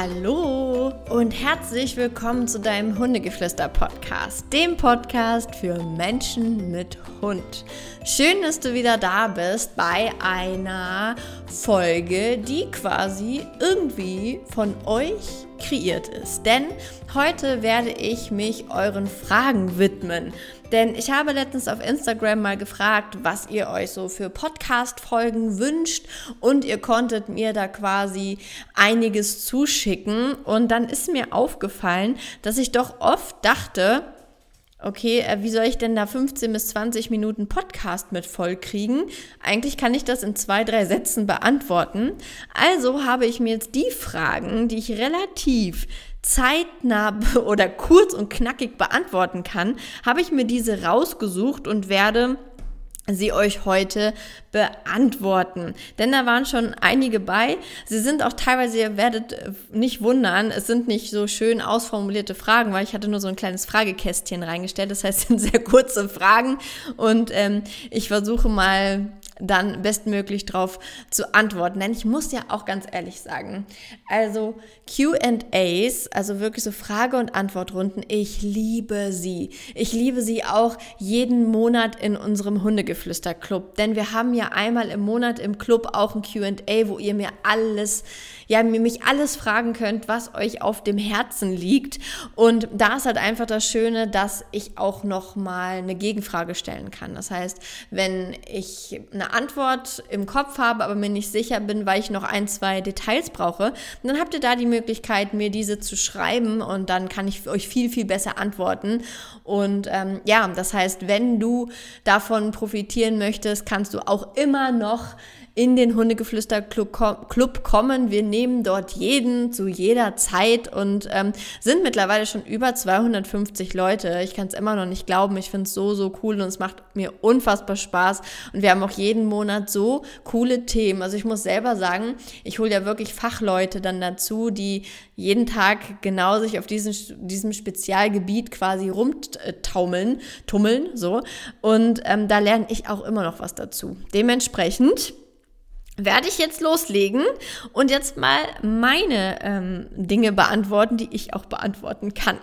Hallo und herzlich willkommen zu deinem Hundegeflüster-Podcast, dem Podcast für Menschen mit Hund. Schön, dass du wieder da bist bei einer Folge, die quasi irgendwie von euch kreiert ist. Denn heute werde ich mich euren Fragen widmen. Denn ich habe letztens auf Instagram mal gefragt, was ihr euch so für Podcast-Folgen wünscht und ihr konntet mir da quasi einiges zuschicken. Und dann ist mir aufgefallen, dass ich doch oft dachte, okay, äh, wie soll ich denn da 15 bis 20 Minuten Podcast mit voll kriegen? Eigentlich kann ich das in zwei, drei Sätzen beantworten. Also habe ich mir jetzt die Fragen, die ich relativ zeitnah oder kurz und knackig beantworten kann, habe ich mir diese rausgesucht und werde sie euch heute beantworten. Denn da waren schon einige bei. Sie sind auch teilweise, ihr werdet nicht wundern, es sind nicht so schön ausformulierte Fragen, weil ich hatte nur so ein kleines Fragekästchen reingestellt. Das heißt, es sind sehr kurze Fragen und ähm, ich versuche mal dann bestmöglich drauf zu antworten. Denn ich muss ja auch ganz ehrlich sagen, also QAs, also wirklich so Frage- und Antwortrunden, ich liebe sie. Ich liebe sie auch jeden Monat in unserem Hundegeflüster-Club. Denn wir haben ja einmal im Monat im Club auch ein QA, wo ihr mir alles, ja, mich alles fragen könnt, was euch auf dem Herzen liegt. Und da ist halt einfach das Schöne, dass ich auch noch mal eine Gegenfrage stellen kann. Das heißt, wenn ich eine Antwort im Kopf habe, aber mir nicht sicher bin, weil ich noch ein, zwei Details brauche, dann habt ihr da die Möglichkeit, mir diese zu schreiben und dann kann ich euch viel, viel besser antworten. Und ähm, ja, das heißt, wenn du davon profitieren möchtest, kannst du auch immer noch in den Hundegeflüster-Club kommen. Wir nehmen dort jeden zu jeder Zeit und ähm, sind mittlerweile schon über 250 Leute. Ich kann es immer noch nicht glauben. Ich finde es so, so cool und es macht mir unfassbar Spaß. Und wir haben auch jeden Monat so coole Themen. Also ich muss selber sagen, ich hole ja wirklich Fachleute dann dazu, die jeden Tag genau sich auf diesem, diesem Spezialgebiet quasi rumtaumeln, tummeln, so. Und ähm, da lerne ich auch immer noch was dazu. Dementsprechend werde ich jetzt loslegen und jetzt mal meine ähm, Dinge beantworten, die ich auch beantworten kann.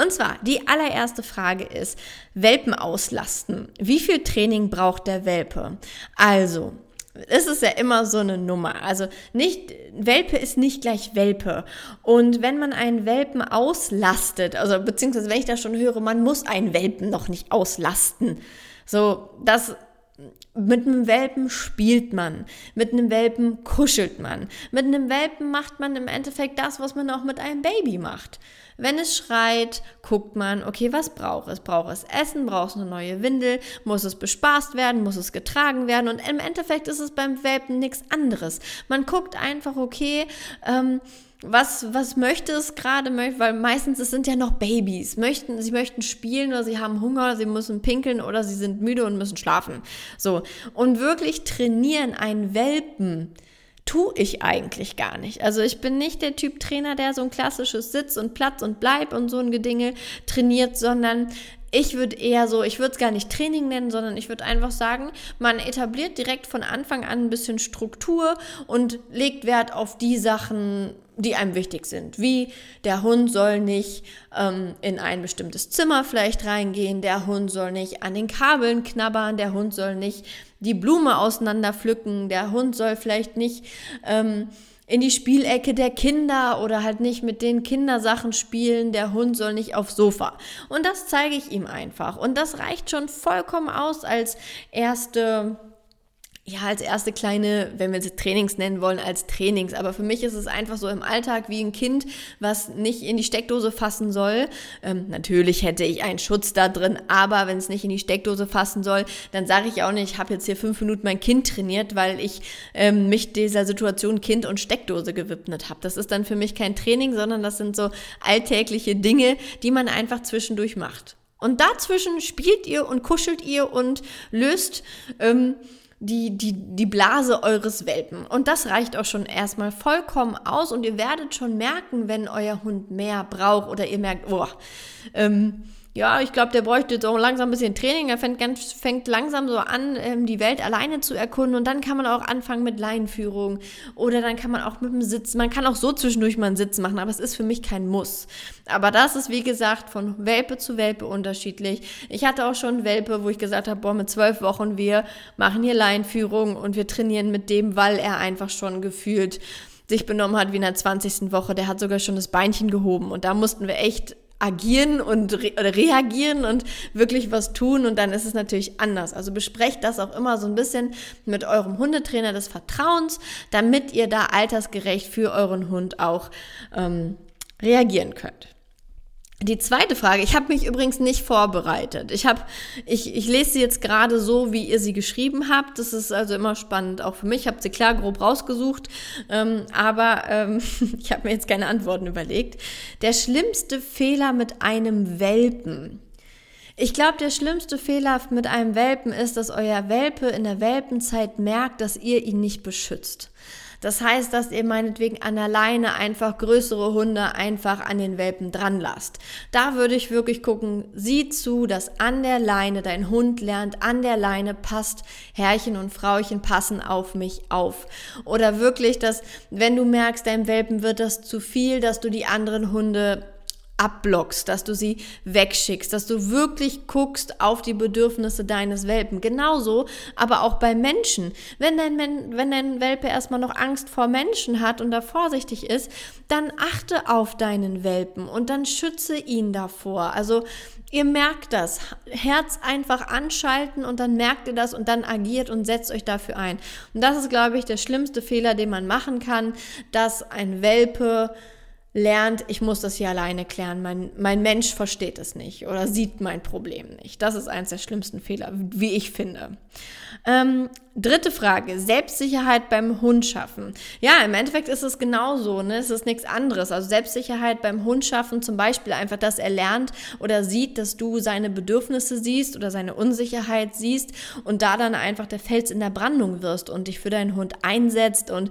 Und zwar, die allererste Frage ist, Welpen auslasten. Wie viel Training braucht der Welpe? Also, es ist ja immer so eine Nummer. Also nicht, Welpe ist nicht gleich Welpe. Und wenn man einen Welpen auslastet, also beziehungsweise wenn ich das schon höre, man muss einen Welpen noch nicht auslasten. So, das mit einem Welpen spielt man, mit einem Welpen kuschelt man, mit einem Welpen macht man im Endeffekt das, was man auch mit einem Baby macht. Wenn es schreit, guckt man, okay, was braucht es? Braucht es Essen? Braucht es eine neue Windel? Muss es bespaßt werden? Muss es getragen werden? Und im Endeffekt ist es beim Welpen nichts anderes. Man guckt einfach, okay, ähm, was, was möchte es gerade, weil meistens es sind ja noch Babys, möchten, sie möchten spielen oder sie haben Hunger, oder sie müssen pinkeln oder sie sind müde und müssen schlafen. So. Und wirklich trainieren einen Welpen, tue ich eigentlich gar nicht. Also ich bin nicht der Typ Trainer, der so ein klassisches Sitz und Platz und Bleib und so ein Gedingel trainiert, sondern ich würde eher so, ich würde es gar nicht Training nennen, sondern ich würde einfach sagen, man etabliert direkt von Anfang an ein bisschen Struktur und legt Wert auf die Sachen, die einem wichtig sind. Wie der Hund soll nicht ähm, in ein bestimmtes Zimmer vielleicht reingehen, der Hund soll nicht an den Kabeln knabbern, der Hund soll nicht die Blume auseinander pflücken, der Hund soll vielleicht nicht ähm, in die Spielecke der Kinder oder halt nicht mit den Kindersachen spielen, der Hund soll nicht aufs Sofa. Und das zeige ich ihm einfach. Und das reicht schon vollkommen aus als erste ja, als erste kleine, wenn wir es Trainings nennen wollen, als Trainings. Aber für mich ist es einfach so im Alltag wie ein Kind, was nicht in die Steckdose fassen soll. Ähm, natürlich hätte ich einen Schutz da drin, aber wenn es nicht in die Steckdose fassen soll, dann sage ich auch nicht, ich habe jetzt hier fünf Minuten mein Kind trainiert, weil ich ähm, mich dieser Situation Kind und Steckdose gewidmet habe. Das ist dann für mich kein Training, sondern das sind so alltägliche Dinge, die man einfach zwischendurch macht. Und dazwischen spielt ihr und kuschelt ihr und löst ähm, die, die, die Blase eures Welpen. Und das reicht auch schon erstmal vollkommen aus und ihr werdet schon merken, wenn euer Hund mehr braucht oder ihr merkt, oh, ähm, ja, ich glaube, der bräuchte jetzt auch langsam ein bisschen Training. Er fängt, ganz, fängt langsam so an, ähm, die Welt alleine zu erkunden. Und dann kann man auch anfangen mit Leinenführung. Oder dann kann man auch mit dem Sitz, man kann auch so zwischendurch mal einen Sitz machen, aber es ist für mich kein Muss. Aber das ist, wie gesagt, von Welpe zu Welpe unterschiedlich. Ich hatte auch schon Welpe, wo ich gesagt habe, boah, mit zwölf Wochen, wir machen hier Leinenführung und wir trainieren mit dem, weil er einfach schon gefühlt sich benommen hat wie in der 20. Woche. Der hat sogar schon das Beinchen gehoben. Und da mussten wir echt agieren und re oder reagieren und wirklich was tun und dann ist es natürlich anders. Also besprecht das auch immer so ein bisschen mit eurem Hundetrainer des Vertrauens, damit ihr da altersgerecht für euren Hund auch ähm, reagieren könnt. Die zweite Frage, ich habe mich übrigens nicht vorbereitet. Ich habe, ich, ich lese sie jetzt gerade so, wie ihr sie geschrieben habt. Das ist also immer spannend, auch für mich. Ich habe sie klar grob rausgesucht, ähm, aber ähm, ich habe mir jetzt keine Antworten überlegt. Der schlimmste Fehler mit einem Welpen. Ich glaube, der schlimmste Fehler mit einem Welpen ist, dass euer Welpe in der Welpenzeit merkt, dass ihr ihn nicht beschützt. Das heißt, dass ihr meinetwegen an der Leine einfach größere Hunde einfach an den Welpen dran lasst. Da würde ich wirklich gucken, sieh zu, dass an der Leine dein Hund lernt, an der Leine passt, Herrchen und Frauchen passen auf mich auf. Oder wirklich, dass wenn du merkst, deinem Welpen wird das zu viel, dass du die anderen Hunde abblockst, dass du sie wegschickst, dass du wirklich guckst auf die Bedürfnisse deines Welpen. Genauso, aber auch bei Menschen. Wenn dein, wenn dein Welpe erstmal noch Angst vor Menschen hat und da vorsichtig ist, dann achte auf deinen Welpen und dann schütze ihn davor. Also ihr merkt das. Herz einfach anschalten und dann merkt ihr das und dann agiert und setzt euch dafür ein. Und das ist, glaube ich, der schlimmste Fehler, den man machen kann, dass ein Welpe lernt, ich muss das hier alleine klären, mein, mein Mensch versteht es nicht oder sieht mein Problem nicht. Das ist eines der schlimmsten Fehler, wie ich finde. Ähm, dritte Frage, Selbstsicherheit beim Hund schaffen. Ja, im Endeffekt ist es genauso, ne? es ist nichts anderes. Also Selbstsicherheit beim Hund schaffen, zum Beispiel einfach, dass er lernt oder sieht, dass du seine Bedürfnisse siehst oder seine Unsicherheit siehst und da dann einfach der Fels in der Brandung wirst und dich für deinen Hund einsetzt und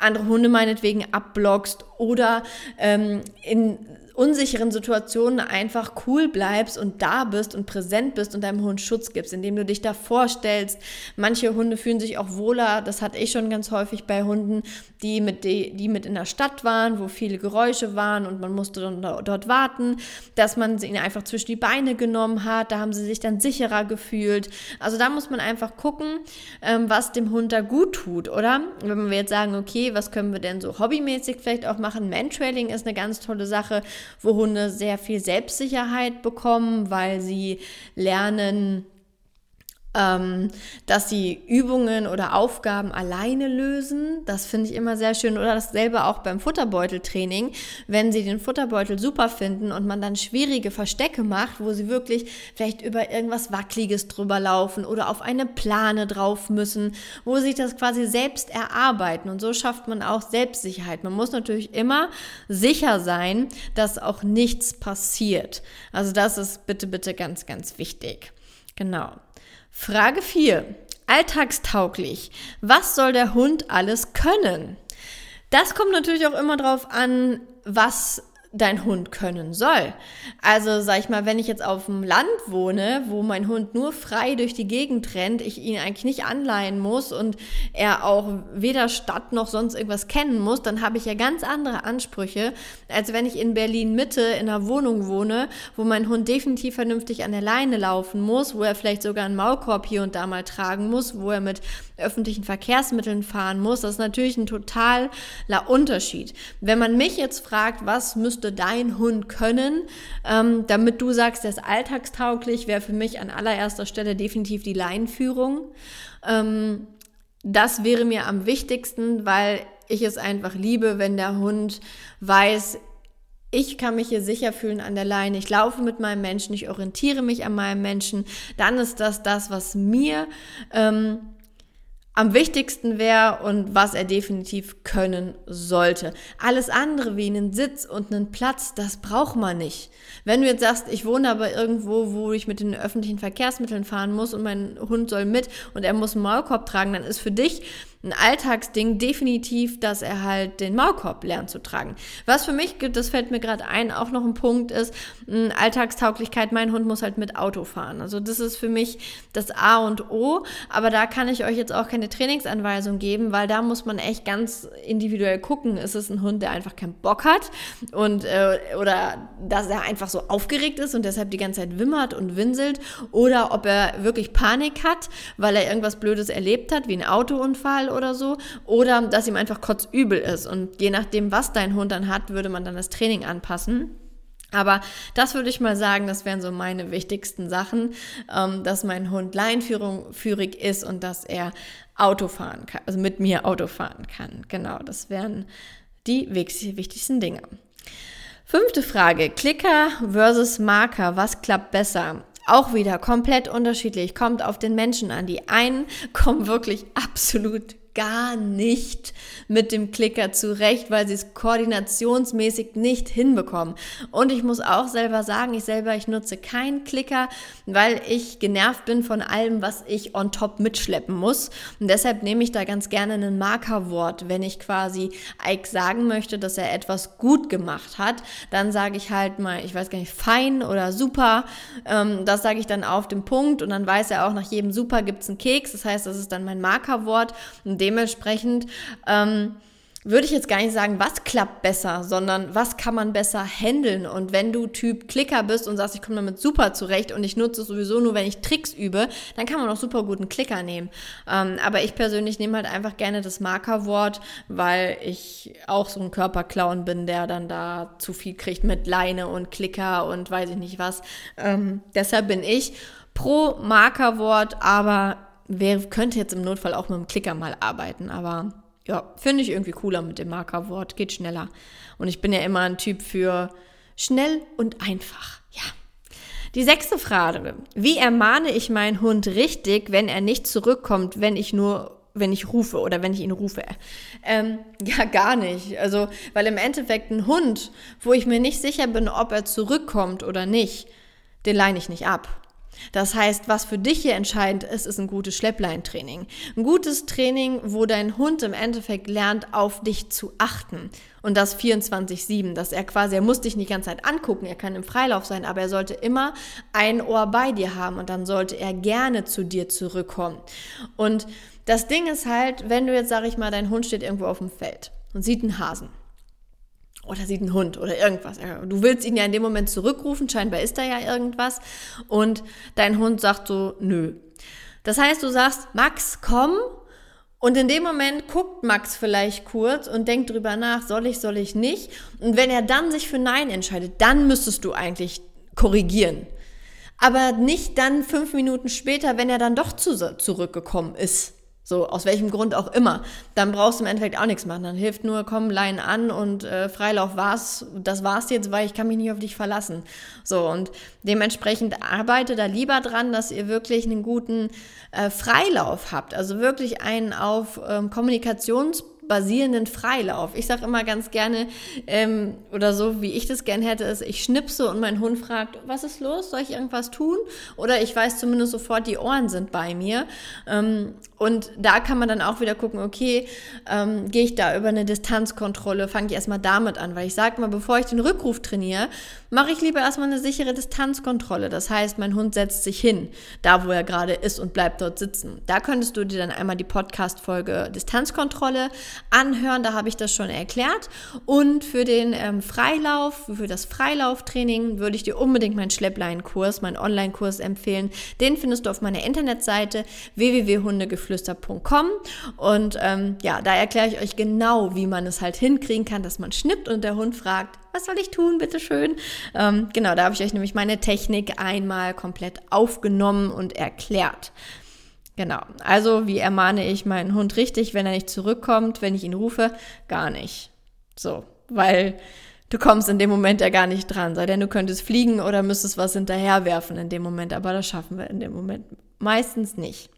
andere Hunde meinetwegen abblockst oder ähm, in unsicheren Situationen einfach cool bleibst und da bist und präsent bist und deinem Hund Schutz gibst, indem du dich da vorstellst. Manche Hunde fühlen sich auch wohler, das hatte ich schon ganz häufig bei Hunden, die mit, die, die mit in der Stadt waren, wo viele Geräusche waren und man musste dann dort warten, dass man sie einfach zwischen die Beine genommen hat, da haben sie sich dann sicherer gefühlt. Also da muss man einfach gucken, ähm, was dem Hund da gut tut, oder? Wenn wir jetzt sagen, okay, was können wir denn so hobbymäßig vielleicht auch machen? Mantrailing ist eine ganz tolle Sache wo Hunde sehr viel Selbstsicherheit bekommen, weil sie lernen, ähm, dass sie Übungen oder Aufgaben alleine lösen. Das finde ich immer sehr schön. Oder dasselbe auch beim Futterbeuteltraining, wenn sie den Futterbeutel super finden und man dann schwierige Verstecke macht, wo sie wirklich vielleicht über irgendwas Wackliges drüber laufen oder auf eine Plane drauf müssen, wo sie das quasi selbst erarbeiten. Und so schafft man auch Selbstsicherheit. Man muss natürlich immer sicher sein, dass auch nichts passiert. Also das ist bitte, bitte ganz, ganz wichtig. Genau. Frage 4. Alltagstauglich. Was soll der Hund alles können? Das kommt natürlich auch immer darauf an, was dein Hund können soll. Also sag ich mal, wenn ich jetzt auf dem Land wohne, wo mein Hund nur frei durch die Gegend rennt, ich ihn eigentlich nicht anleihen muss und er auch weder Stadt noch sonst irgendwas kennen muss, dann habe ich ja ganz andere Ansprüche, als wenn ich in Berlin Mitte in einer Wohnung wohne, wo mein Hund definitiv vernünftig an der Leine laufen muss, wo er vielleicht sogar einen Maulkorb hier und da mal tragen muss, wo er mit öffentlichen Verkehrsmitteln fahren muss. Das ist natürlich ein totaler Unterschied. Wenn man mich jetzt fragt, was müsste dein Hund können, ähm, damit du sagst, der ist alltagstauglich, wäre für mich an allererster Stelle definitiv die Leinführung. Ähm, das wäre mir am wichtigsten, weil ich es einfach liebe, wenn der Hund weiß, ich kann mich hier sicher fühlen an der Leine, ich laufe mit meinem Menschen, ich orientiere mich an meinem Menschen, dann ist das das, was mir ähm, am wichtigsten wäre und was er definitiv können sollte. Alles andere wie einen Sitz und einen Platz, das braucht man nicht. Wenn du jetzt sagst, ich wohne aber irgendwo, wo ich mit den öffentlichen Verkehrsmitteln fahren muss und mein Hund soll mit und er muss einen Maulkorb tragen, dann ist für dich ein Alltagsding definitiv, dass er halt den Maulkorb lernt zu tragen. Was für mich, das fällt mir gerade ein, auch noch ein Punkt ist, Alltagstauglichkeit, mein Hund muss halt mit Auto fahren. Also das ist für mich das A und O, aber da kann ich euch jetzt auch keine Trainingsanweisung geben, weil da muss man echt ganz individuell gucken, ist es ein Hund, der einfach keinen Bock hat und äh, oder dass er einfach so aufgeregt ist und deshalb die ganze Zeit wimmert und winselt oder ob er wirklich Panik hat, weil er irgendwas Blödes erlebt hat, wie ein Autounfall oder so, oder dass ihm einfach kotzübel ist. Und je nachdem, was dein Hund dann hat, würde man dann das Training anpassen. Aber das würde ich mal sagen, das wären so meine wichtigsten Sachen, ähm, dass mein Hund leinführig ist und dass er Auto fahren kann, also mit mir Auto fahren kann. Genau, das wären die wichtigsten Dinge. Fünfte Frage, Klicker versus Marker, was klappt besser? Auch wieder komplett unterschiedlich, kommt auf den Menschen an. Die einen kommen wirklich absolut gar nicht mit dem Klicker zurecht, weil sie es koordinationsmäßig nicht hinbekommen. Und ich muss auch selber sagen, ich selber, ich nutze keinen Klicker, weil ich genervt bin von allem, was ich on top mitschleppen muss. Und deshalb nehme ich da ganz gerne ein Markerwort. Wenn ich quasi Ike sagen möchte, dass er etwas gut gemacht hat, dann sage ich halt mal, ich weiß gar nicht, fein oder super. Ähm, das sage ich dann auf dem Punkt und dann weiß er auch, nach jedem super gibt es einen Keks. Das heißt, das ist dann mein Markerwort. Und dementsprechend ähm, würde ich jetzt gar nicht sagen, was klappt besser, sondern was kann man besser handeln. Und wenn du Typ Klicker bist und sagst, ich komme damit super zurecht und ich nutze es sowieso nur, wenn ich Tricks übe, dann kann man auch super gut einen Klicker nehmen. Ähm, aber ich persönlich nehme halt einfach gerne das Markerwort, weil ich auch so ein Körperclown bin, der dann da zu viel kriegt mit Leine und Klicker und weiß ich nicht was. Ähm, deshalb bin ich pro Markerwort, aber wer könnte jetzt im Notfall auch mit dem Klicker mal arbeiten, aber ja, finde ich irgendwie cooler mit dem Markerwort, geht schneller. Und ich bin ja immer ein Typ für schnell und einfach. Ja. Die sechste Frage. Wie ermahne ich meinen Hund richtig, wenn er nicht zurückkommt, wenn ich nur wenn ich rufe oder wenn ich ihn rufe. Ähm, ja, gar nicht. Also, weil im Endeffekt ein Hund, wo ich mir nicht sicher bin, ob er zurückkommt oder nicht, den leine ich nicht ab. Das heißt, was für dich hier entscheidend ist, ist ein gutes Schleppleintraining. Ein gutes Training, wo dein Hund im Endeffekt lernt, auf dich zu achten. Und das 24-7, dass er quasi, er muss dich nicht die ganze Zeit angucken, er kann im Freilauf sein, aber er sollte immer ein Ohr bei dir haben und dann sollte er gerne zu dir zurückkommen. Und das Ding ist halt, wenn du jetzt, sag ich mal, dein Hund steht irgendwo auf dem Feld und sieht einen Hasen oder sieht einen Hund oder irgendwas. Du willst ihn ja in dem Moment zurückrufen, scheinbar ist da ja irgendwas. Und dein Hund sagt so, nö. Das heißt, du sagst, Max, komm. Und in dem Moment guckt Max vielleicht kurz und denkt drüber nach, soll ich, soll ich nicht. Und wenn er dann sich für Nein entscheidet, dann müsstest du eigentlich korrigieren. Aber nicht dann fünf Minuten später, wenn er dann doch zu, zurückgekommen ist. So, aus welchem Grund auch immer. Dann brauchst du im Endeffekt auch nichts machen. Dann hilft nur, komm, Lein an und äh, Freilauf war's. Das war's jetzt, weil ich kann mich nicht auf dich verlassen. So, und dementsprechend arbeite da lieber dran, dass ihr wirklich einen guten äh, Freilauf habt. Also wirklich einen auf ähm, Kommunikations basierenden Freilauf. Ich sage immer ganz gerne, ähm, oder so wie ich das gern hätte, ist, ich schnipse und mein Hund fragt, was ist los? Soll ich irgendwas tun? Oder ich weiß zumindest sofort, die Ohren sind bei mir. Ähm, und da kann man dann auch wieder gucken, okay, ähm, gehe ich da über eine Distanzkontrolle, fange ich erstmal damit an, weil ich sage mal, bevor ich den Rückruf trainiere, mache ich lieber erstmal eine sichere Distanzkontrolle. Das heißt, mein Hund setzt sich hin, da wo er gerade ist und bleibt dort sitzen. Da könntest du dir dann einmal die Podcast-Folge Distanzkontrolle anhören, da habe ich das schon erklärt. Und für den ähm, Freilauf, für das Freilauftraining würde ich dir unbedingt meinen Schleppleinkurs, meinen Online-Kurs empfehlen. Den findest du auf meiner Internetseite www.hundegeflüster.com und ähm, ja, da erkläre ich euch genau, wie man es halt hinkriegen kann, dass man schnippt und der Hund fragt, was soll ich tun, bitteschön? Ähm, genau, da habe ich euch nämlich meine Technik einmal komplett aufgenommen und erklärt. Genau. Also, wie ermahne ich meinen Hund richtig, wenn er nicht zurückkommt, wenn ich ihn rufe? Gar nicht. So, weil du kommst in dem Moment ja gar nicht dran. Sei denn, du könntest fliegen oder müsstest was hinterherwerfen in dem Moment, aber das schaffen wir in dem Moment meistens nicht.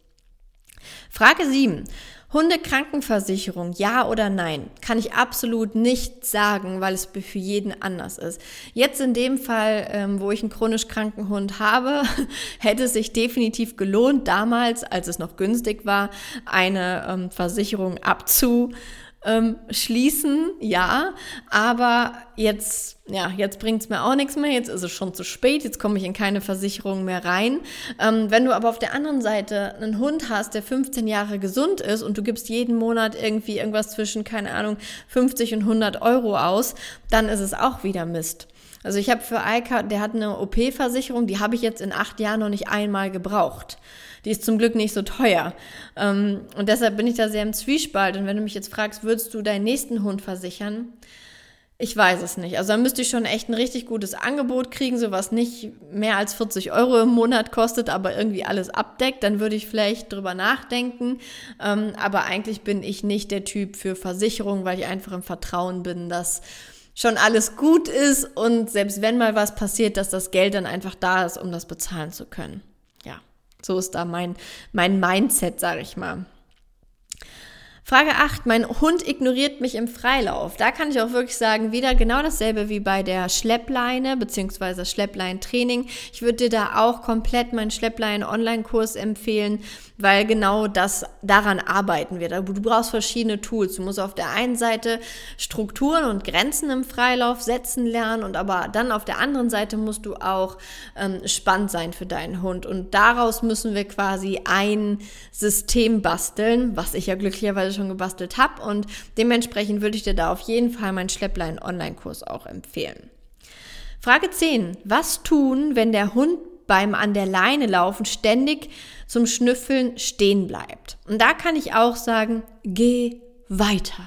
Frage 7. Hundekrankenversicherung, ja oder nein? Kann ich absolut nicht sagen, weil es für jeden anders ist. Jetzt in dem Fall, ähm, wo ich einen chronisch kranken Hund habe, hätte es sich definitiv gelohnt, damals, als es noch günstig war, eine ähm, Versicherung abzu ähm, schließen, ja, aber jetzt, ja, jetzt bringt's mir auch nichts mehr, jetzt ist es schon zu spät, jetzt komme ich in keine Versicherung mehr rein. Ähm, wenn du aber auf der anderen Seite einen Hund hast, der 15 Jahre gesund ist und du gibst jeden Monat irgendwie irgendwas zwischen, keine Ahnung, 50 und 100 Euro aus, dann ist es auch wieder Mist. Also ich habe für Eika, der hat eine OP-Versicherung, die habe ich jetzt in acht Jahren noch nicht einmal gebraucht. Die ist zum Glück nicht so teuer. Ähm, und deshalb bin ich da sehr im Zwiespalt. Und wenn du mich jetzt fragst, würdest du deinen nächsten Hund versichern? Ich weiß es nicht. Also da müsste ich schon echt ein richtig gutes Angebot kriegen, so was nicht mehr als 40 Euro im Monat kostet, aber irgendwie alles abdeckt. Dann würde ich vielleicht drüber nachdenken. Ähm, aber eigentlich bin ich nicht der Typ für Versicherung, weil ich einfach im Vertrauen bin, dass schon alles gut ist und selbst wenn mal was passiert, dass das Geld dann einfach da ist, um das bezahlen zu können. So ist da mein, mein Mindset, sage ich mal. Frage 8. Mein Hund ignoriert mich im Freilauf. Da kann ich auch wirklich sagen, wieder genau dasselbe wie bei der Schleppleine bzw. Schleppleintraining. Ich würde dir da auch komplett meinen Schlepplein-Online-Kurs empfehlen, weil genau das daran arbeiten wir. Du brauchst verschiedene Tools. Du musst auf der einen Seite Strukturen und Grenzen im Freilauf setzen lernen und aber dann auf der anderen Seite musst du auch ähm, spannend sein für deinen Hund. Und daraus müssen wir quasi ein System basteln, was ich ja glücklicherweise schon gebastelt habe. Und dementsprechend würde ich dir da auf jeden Fall meinen Schlepplein-Online-Kurs auch empfehlen. Frage 10. Was tun, wenn der Hund beim an der Leine laufen ständig zum Schnüffeln stehen bleibt. Und da kann ich auch sagen, geh weiter.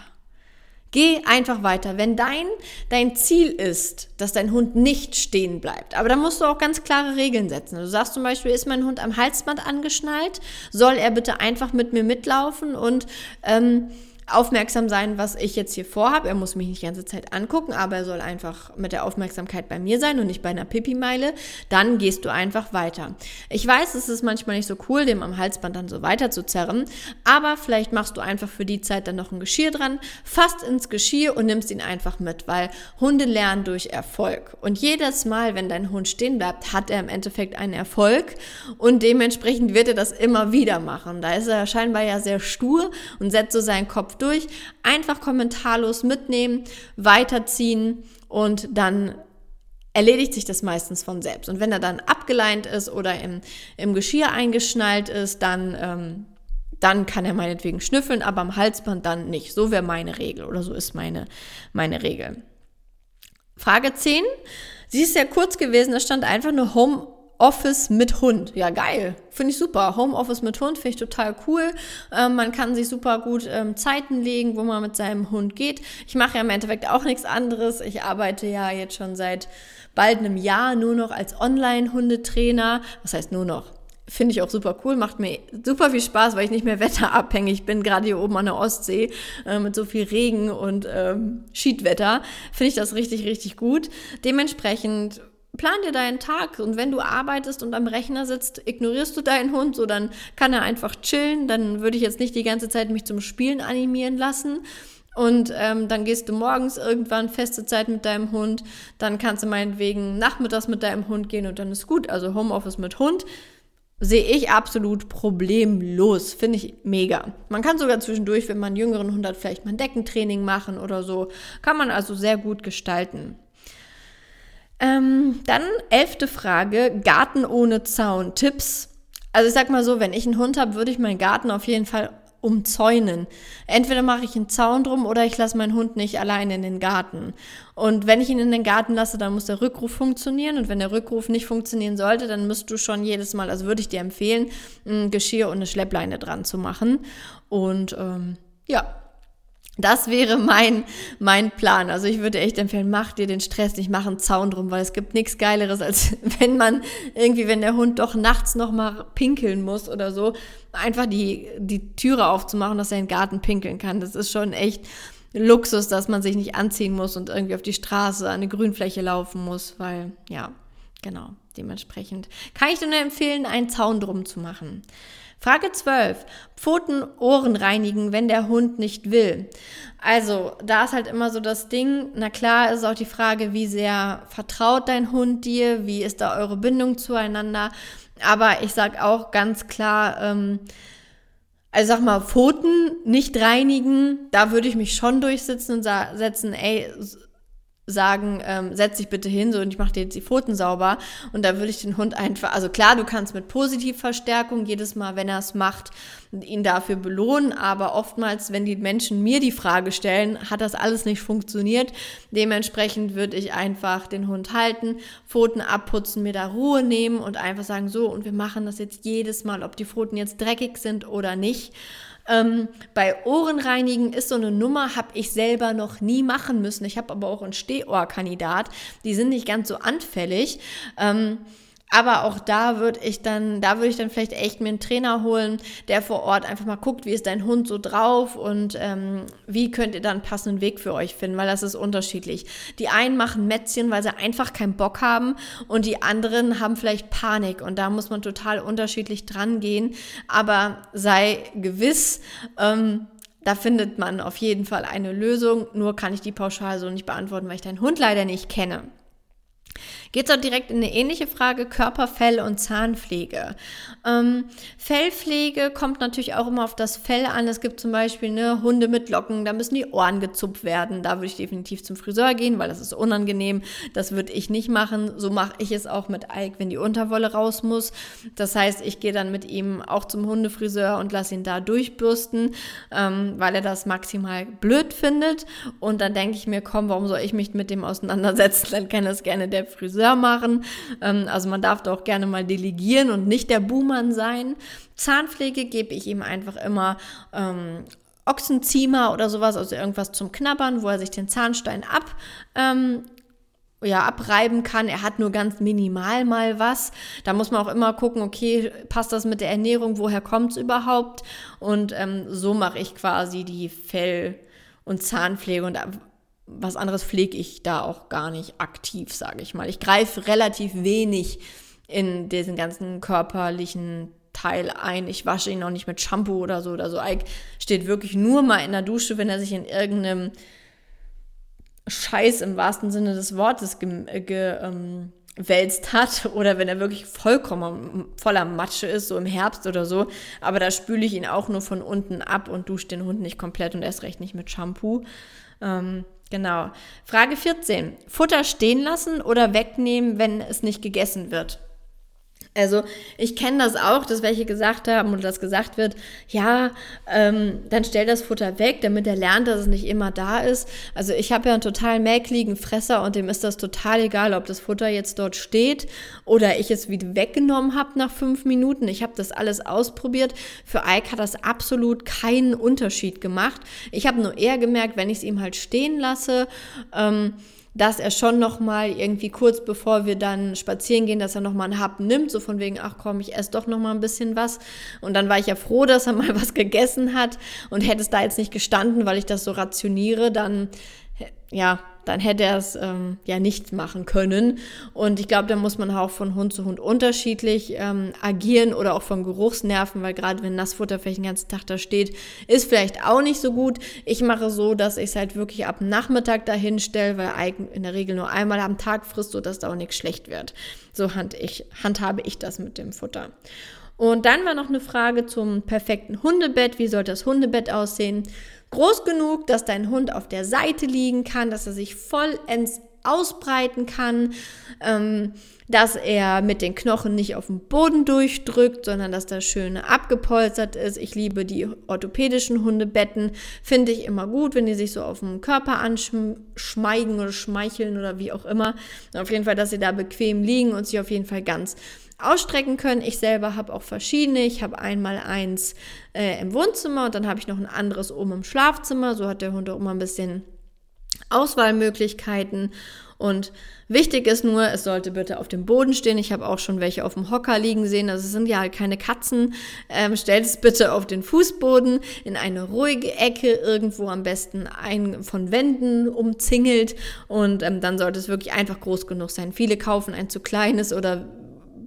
Geh einfach weiter. Wenn dein, dein Ziel ist, dass dein Hund nicht stehen bleibt, aber da musst du auch ganz klare Regeln setzen. Du sagst zum Beispiel, ist mein Hund am Halsband angeschnallt, soll er bitte einfach mit mir mitlaufen und ähm, aufmerksam sein, was ich jetzt hier vorhabe. Er muss mich nicht die ganze Zeit angucken, aber er soll einfach mit der Aufmerksamkeit bei mir sein und nicht bei einer Pipi-Meile. Dann gehst du einfach weiter. Ich weiß, es ist manchmal nicht so cool, dem am Halsband dann so weiter zu zerren, aber vielleicht machst du einfach für die Zeit dann noch ein Geschirr dran, fasst ins Geschirr und nimmst ihn einfach mit, weil Hunde lernen durch Erfolg. Und jedes Mal, wenn dein Hund stehen bleibt, hat er im Endeffekt einen Erfolg und dementsprechend wird er das immer wieder machen. Da ist er scheinbar ja sehr stur und setzt so seinen Kopf durch, einfach kommentarlos mitnehmen, weiterziehen und dann erledigt sich das meistens von selbst. Und wenn er dann abgeleint ist oder im, im Geschirr eingeschnallt ist, dann, ähm, dann kann er meinetwegen schnüffeln, aber am Halsband dann nicht. So wäre meine Regel oder so ist meine, meine Regel. Frage 10. Sie ist sehr kurz gewesen, da stand einfach nur Home Office mit Hund. Ja, geil. Finde ich super. Homeoffice mit Hund finde ich total cool. Ähm, man kann sich super gut ähm, Zeiten legen, wo man mit seinem Hund geht. Ich mache ja im Endeffekt auch nichts anderes. Ich arbeite ja jetzt schon seit bald einem Jahr nur noch als Online-Hundetrainer. Was heißt nur noch? Finde ich auch super cool, macht mir super viel Spaß, weil ich nicht mehr wetterabhängig bin, gerade hier oben an der Ostsee äh, mit so viel Regen und ähm, Schiedwetter. Finde ich das richtig, richtig gut. Dementsprechend plan dir deinen Tag und wenn du arbeitest und am Rechner sitzt, ignorierst du deinen Hund, so dann kann er einfach chillen. Dann würde ich jetzt nicht die ganze Zeit mich zum Spielen animieren lassen. Und ähm, dann gehst du morgens irgendwann feste Zeit mit deinem Hund. Dann kannst du meinetwegen nachmittags mit deinem Hund gehen und dann ist gut. Also Homeoffice mit Hund sehe ich absolut problemlos. Finde ich mega. Man kann sogar zwischendurch, wenn man einen jüngeren Hund hat, vielleicht mal ein Deckentraining machen oder so. Kann man also sehr gut gestalten. Ähm, dann elfte Frage, Garten ohne Zaun, Tipps. Also ich sag mal so, wenn ich einen Hund habe, würde ich meinen Garten auf jeden Fall umzäunen. Entweder mache ich einen Zaun drum oder ich lasse meinen Hund nicht allein in den Garten. Und wenn ich ihn in den Garten lasse, dann muss der Rückruf funktionieren. Und wenn der Rückruf nicht funktionieren sollte, dann müsst du schon jedes Mal, also würde ich dir empfehlen, ein Geschirr und eine Schleppleine dran zu machen. Und ähm, ja, das wäre mein, mein Plan. Also ich würde echt empfehlen, mach dir den Stress nicht, mach einen Zaun drum, weil es gibt nichts Geileres, als wenn man irgendwie, wenn der Hund doch nachts nochmal pinkeln muss oder so, einfach die, die Türe aufzumachen, dass er in den Garten pinkeln kann. Das ist schon echt Luxus, dass man sich nicht anziehen muss und irgendwie auf die Straße, an eine Grünfläche laufen muss, weil, ja, genau, dementsprechend kann ich dir nur empfehlen, einen Zaun drum zu machen. Frage 12. Pfoten, Ohren reinigen, wenn der Hund nicht will. Also, da ist halt immer so das Ding. Na klar, ist auch die Frage, wie sehr vertraut dein Hund dir? Wie ist da eure Bindung zueinander? Aber ich sag auch ganz klar, ähm, also sag mal, Pfoten nicht reinigen, da würde ich mich schon durchsetzen und setzen, ey, sagen, ähm, setz dich bitte hin so und ich mache dir jetzt die Pfoten sauber und da würde ich den Hund einfach, also klar, du kannst mit Positivverstärkung jedes Mal, wenn er es macht, ihn dafür belohnen, aber oftmals, wenn die Menschen mir die Frage stellen, hat das alles nicht funktioniert. Dementsprechend würde ich einfach den Hund halten, Pfoten abputzen, mir da Ruhe nehmen und einfach sagen, so und wir machen das jetzt jedes Mal, ob die Pfoten jetzt dreckig sind oder nicht. Ähm, bei Ohrenreinigen ist so eine Nummer, habe ich selber noch nie machen müssen. Ich habe aber auch einen Stehohrkandidat. Die sind nicht ganz so anfällig. Ähm, aber auch da würde ich dann, da würde ich dann vielleicht echt mir einen Trainer holen, der vor Ort einfach mal guckt, wie ist dein Hund so drauf und ähm, wie könnt ihr dann einen passenden Weg für euch finden, weil das ist unterschiedlich. Die einen machen Mätzchen, weil sie einfach keinen Bock haben und die anderen haben vielleicht Panik und da muss man total unterschiedlich dran gehen. Aber sei gewiss, ähm, da findet man auf jeden Fall eine Lösung. Nur kann ich die pauschal so nicht beantworten, weil ich deinen Hund leider nicht kenne. Geht es auch direkt in eine ähnliche Frage, Körper, Fell und Zahnpflege. Ähm, Fellpflege kommt natürlich auch immer auf das Fell an. Es gibt zum Beispiel ne, Hunde mit Locken, da müssen die Ohren gezupft werden. Da würde ich definitiv zum Friseur gehen, weil das ist unangenehm. Das würde ich nicht machen. So mache ich es auch mit Ike, wenn die Unterwolle raus muss. Das heißt, ich gehe dann mit ihm auch zum Hundefriseur und lasse ihn da durchbürsten, ähm, weil er das maximal blöd findet. Und dann denke ich mir, komm, warum soll ich mich mit dem auseinandersetzen? Dann kann das gerne der Friseur machen. Ähm, also man darf da auch gerne mal delegieren und nicht der Buhmann sein. Zahnpflege gebe ich ihm einfach immer ähm, Ochsenziemer oder sowas, also irgendwas zum Knabbern, wo er sich den Zahnstein ab ähm, ja, abreiben kann. Er hat nur ganz minimal mal was. Da muss man auch immer gucken, okay, passt das mit der Ernährung, woher kommt es überhaupt? Und ähm, so mache ich quasi die Fell- und Zahnpflege. Und was anderes pflege ich da auch gar nicht aktiv, sage ich mal. Ich greife relativ wenig in diesen ganzen körperlichen Teil ein. Ich wasche ihn auch nicht mit Shampoo oder so oder so. Ike steht wirklich nur mal in der Dusche, wenn er sich in irgendeinem Scheiß im wahrsten Sinne des Wortes gewälzt ge, ähm, hat oder wenn er wirklich vollkommen voller Matsche ist, so im Herbst oder so. Aber da spüle ich ihn auch nur von unten ab und dusche den Hund nicht komplett und erst recht nicht mit Shampoo. Ähm, Genau. Frage 14. Futter stehen lassen oder wegnehmen, wenn es nicht gegessen wird? Also ich kenne das auch, dass welche gesagt haben und das gesagt wird, ja, ähm, dann stell das Futter weg, damit er lernt, dass es nicht immer da ist. Also ich habe ja einen total mäkligen Fresser und dem ist das total egal, ob das Futter jetzt dort steht oder ich es wieder weggenommen habe nach fünf Minuten. Ich habe das alles ausprobiert. Für Ike hat das absolut keinen Unterschied gemacht. Ich habe nur eher gemerkt, wenn ich es ihm halt stehen lasse, ähm, dass er schon noch mal irgendwie kurz bevor wir dann spazieren gehen, dass er noch mal einen Happen nimmt, so von wegen, ach komm, ich esse doch noch mal ein bisschen was. Und dann war ich ja froh, dass er mal was gegessen hat und hätte es da jetzt nicht gestanden, weil ich das so rationiere, dann ja, dann hätte er es ähm, ja nicht machen können. Und ich glaube, da muss man auch von Hund zu Hund unterschiedlich ähm, agieren oder auch von Geruchsnerven, weil gerade wenn Nassfutter vielleicht den ganzen Tag da steht, ist vielleicht auch nicht so gut. Ich mache so, dass ich es halt wirklich ab Nachmittag dahin stelle, weil in der Regel nur einmal am Tag frisst, sodass da auch nichts schlecht wird. So hand ich, handhabe ich das mit dem Futter. Und dann war noch eine Frage zum perfekten Hundebett. Wie sollte das Hundebett aussehen? Groß genug, dass dein Hund auf der Seite liegen kann, dass er sich vollends ausbreiten kann, ähm, dass er mit den Knochen nicht auf den Boden durchdrückt, sondern dass das schön abgepolstert ist. Ich liebe die orthopädischen Hundebetten, finde ich immer gut, wenn die sich so auf dem Körper anschmeigen oder schmeicheln oder wie auch immer. Auf jeden Fall, dass sie da bequem liegen und sich auf jeden Fall ganz ausstrecken können. Ich selber habe auch verschiedene. Ich habe einmal eins äh, im Wohnzimmer und dann habe ich noch ein anderes oben im Schlafzimmer. So hat der Hund auch immer ein bisschen Auswahlmöglichkeiten. Und wichtig ist nur, es sollte bitte auf dem Boden stehen. Ich habe auch schon welche auf dem Hocker liegen sehen. Also es sind ja halt keine Katzen. Ähm, stellt es bitte auf den Fußboden in eine ruhige Ecke, irgendwo am besten ein von Wänden umzingelt. Und ähm, dann sollte es wirklich einfach groß genug sein. Viele kaufen ein zu kleines oder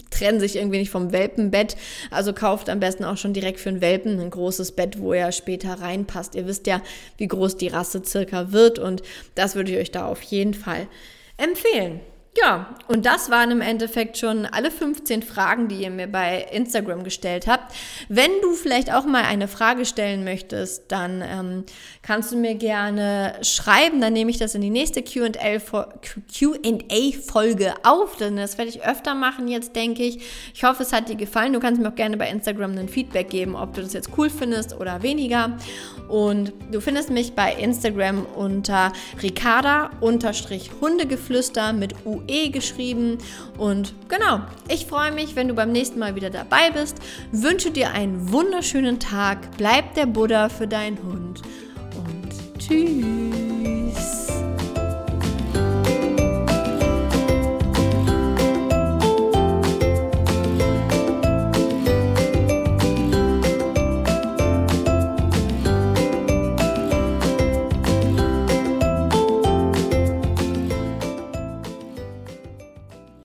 trennen sich irgendwie nicht vom Welpenbett. Also kauft am besten auch schon direkt für einen Welpen ein großes Bett, wo er später reinpasst. Ihr wisst ja, wie groß die Rasse circa wird und das würde ich euch da auf jeden Fall empfehlen. Ja, und das waren im Endeffekt schon alle 15 Fragen, die ihr mir bei Instagram gestellt habt. Wenn du vielleicht auch mal eine Frage stellen möchtest, dann ähm, kannst du mir gerne schreiben. Dann nehme ich das in die nächste QA-Folge auf. Denn das werde ich öfter machen jetzt, denke ich. Ich hoffe, es hat dir gefallen. Du kannst mir auch gerne bei Instagram ein Feedback geben, ob du das jetzt cool findest oder weniger. Und du findest mich bei Instagram unter Ricarda-Hundegeflüster mit UE geschrieben. Und genau, ich freue mich, wenn du beim nächsten Mal wieder dabei bist. Wünsche dir einen wunderschönen Tag. Bleib der Buddha für deinen Hund. Und tschüss.